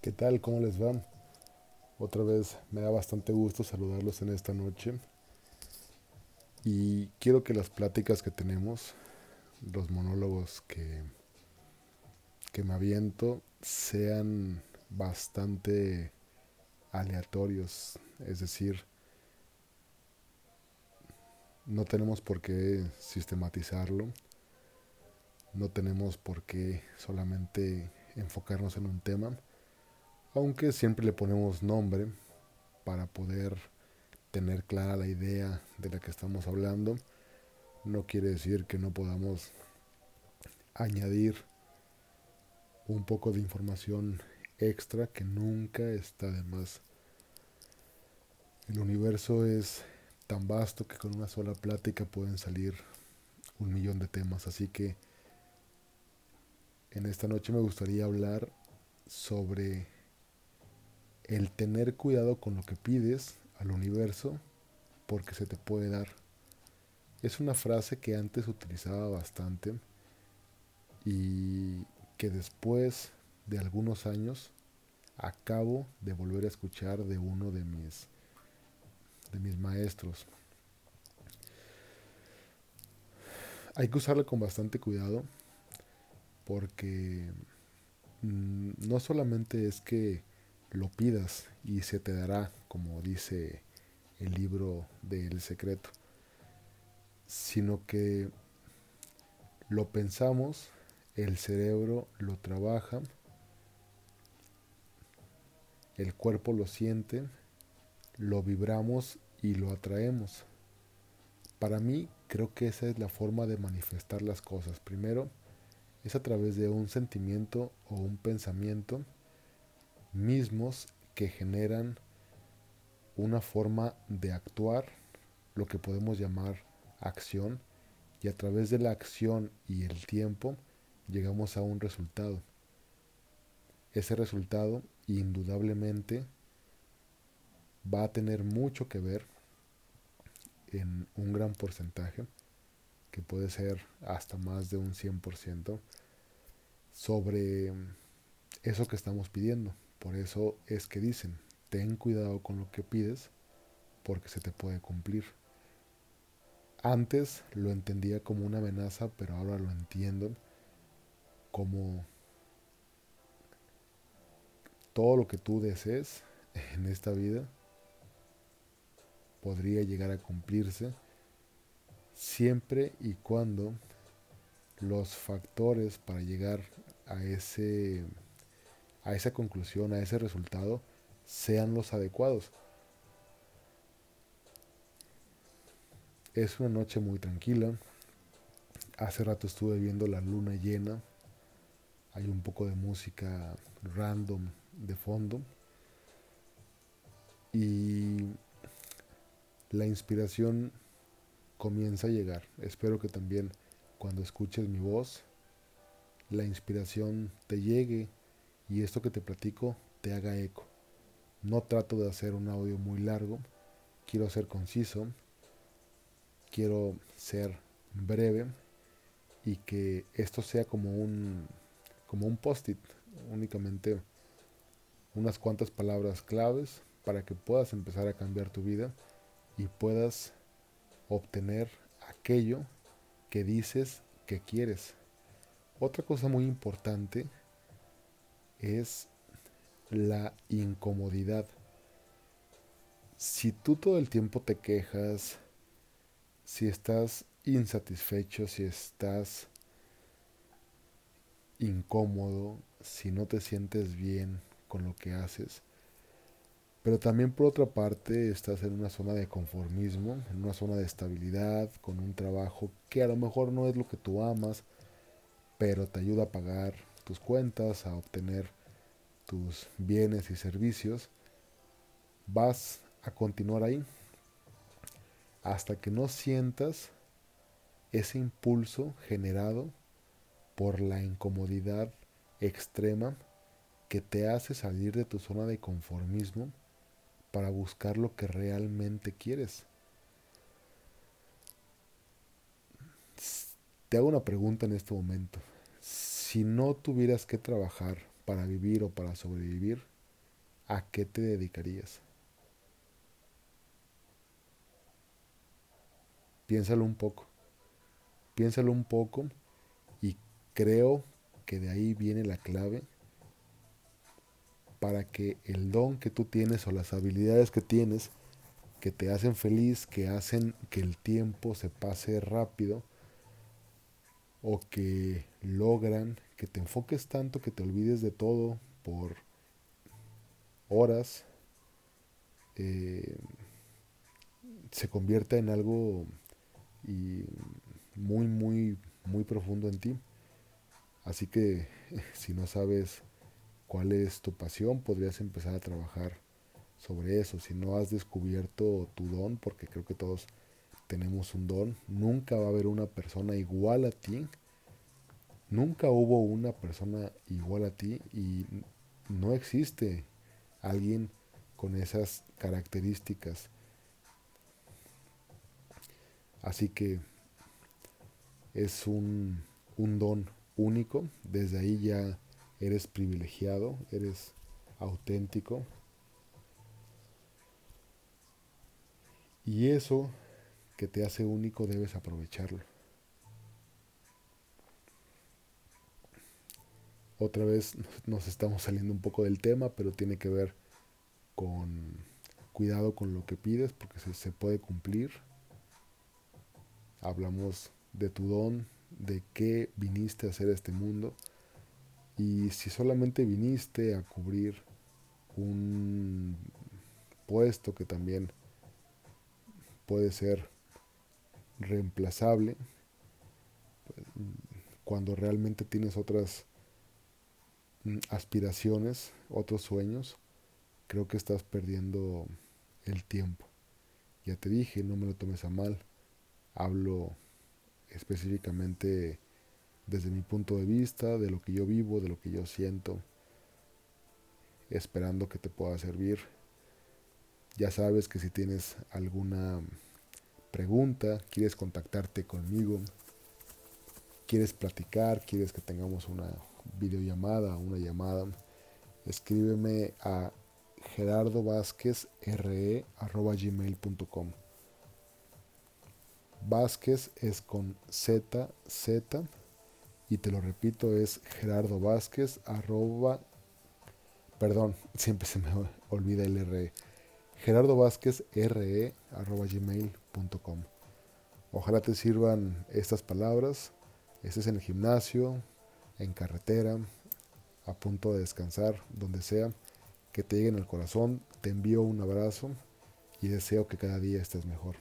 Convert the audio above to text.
¿Qué tal? ¿Cómo les va? Otra vez me da bastante gusto saludarlos en esta noche. Y quiero que las pláticas que tenemos, los monólogos que, que me aviento, sean bastante aleatorios. Es decir, no tenemos por qué sistematizarlo. No tenemos por qué solamente enfocarnos en un tema aunque siempre le ponemos nombre para poder tener clara la idea de la que estamos hablando, no quiere decir que no podamos añadir un poco de información extra que nunca está de más. El universo es tan vasto que con una sola plática pueden salir un millón de temas, así que en esta noche me gustaría hablar sobre el tener cuidado con lo que pides al universo porque se te puede dar. Es una frase que antes utilizaba bastante y que después de algunos años acabo de volver a escuchar de uno de mis de mis maestros. Hay que usarla con bastante cuidado porque mm, no solamente es que lo pidas y se te dará, como dice el libro del secreto, sino que lo pensamos, el cerebro lo trabaja, el cuerpo lo siente, lo vibramos y lo atraemos. Para mí creo que esa es la forma de manifestar las cosas. Primero es a través de un sentimiento o un pensamiento mismos que generan una forma de actuar, lo que podemos llamar acción, y a través de la acción y el tiempo llegamos a un resultado. Ese resultado indudablemente va a tener mucho que ver en un gran porcentaje, que puede ser hasta más de un 100%, sobre eso que estamos pidiendo. Por eso es que dicen, ten cuidado con lo que pides porque se te puede cumplir. Antes lo entendía como una amenaza, pero ahora lo entiendo como todo lo que tú desees en esta vida podría llegar a cumplirse siempre y cuando los factores para llegar a ese a esa conclusión, a ese resultado, sean los adecuados. Es una noche muy tranquila. Hace rato estuve viendo la luna llena. Hay un poco de música random de fondo. Y la inspiración comienza a llegar. Espero que también cuando escuches mi voz, la inspiración te llegue y esto que te platico te haga eco. No trato de hacer un audio muy largo, quiero ser conciso, quiero ser breve y que esto sea como un como un post-it, únicamente unas cuantas palabras claves para que puedas empezar a cambiar tu vida y puedas obtener aquello que dices que quieres. Otra cosa muy importante es la incomodidad. Si tú todo el tiempo te quejas, si estás insatisfecho, si estás incómodo, si no te sientes bien con lo que haces, pero también por otra parte estás en una zona de conformismo, en una zona de estabilidad, con un trabajo que a lo mejor no es lo que tú amas, pero te ayuda a pagar tus cuentas, a obtener tus bienes y servicios, vas a continuar ahí hasta que no sientas ese impulso generado por la incomodidad extrema que te hace salir de tu zona de conformismo para buscar lo que realmente quieres. Te hago una pregunta en este momento si no tuvieras que trabajar para vivir o para sobrevivir, ¿a qué te dedicarías? Piénsalo un poco. Piénsalo un poco y creo que de ahí viene la clave para que el don que tú tienes o las habilidades que tienes que te hacen feliz, que hacen que el tiempo se pase rápido o que logran que te enfoques tanto que te olvides de todo por horas, eh, se convierta en algo y muy, muy, muy profundo en ti. Así que si no sabes cuál es tu pasión, podrías empezar a trabajar sobre eso. Si no has descubierto tu don, porque creo que todos tenemos un don, nunca va a haber una persona igual a ti. Nunca hubo una persona igual a ti y no existe alguien con esas características. Así que es un, don único, desde ahí ya eres privilegiado, eres auténtico. Y eso que te hace único debes aprovecharlo. Otra vez nos estamos saliendo un poco del tema, pero tiene que ver con cuidado con lo que pides porque se, se puede cumplir. Hablamos de tu don, de qué viniste a hacer este mundo. Y si solamente viniste a cubrir un puesto que también puede ser reemplazable, pues, cuando realmente tienes otras aspiraciones, otros sueños, creo que estás perdiendo el tiempo. Ya te dije, no me lo tomes a mal. Hablo específicamente desde mi punto de vista, de lo que yo vivo, de lo que yo siento, esperando que te pueda servir. Ya sabes que si tienes alguna pregunta, quieres contactarte conmigo, quieres platicar, quieres que tengamos una videollamada, una llamada, escríbeme a gerardovázquezre.gmail.com Vázquez es con Z, Z, y te lo repito, es Gerardo Vázquez, arroba, perdón, siempre se me olvida el RE, Gerardo Vázquez, RE, arroba gmail.com. Ojalá te sirvan estas palabras, estés en el gimnasio, en carretera, a punto de descansar, donde sea, que te lleguen al corazón, te envío un abrazo y deseo que cada día estés mejor.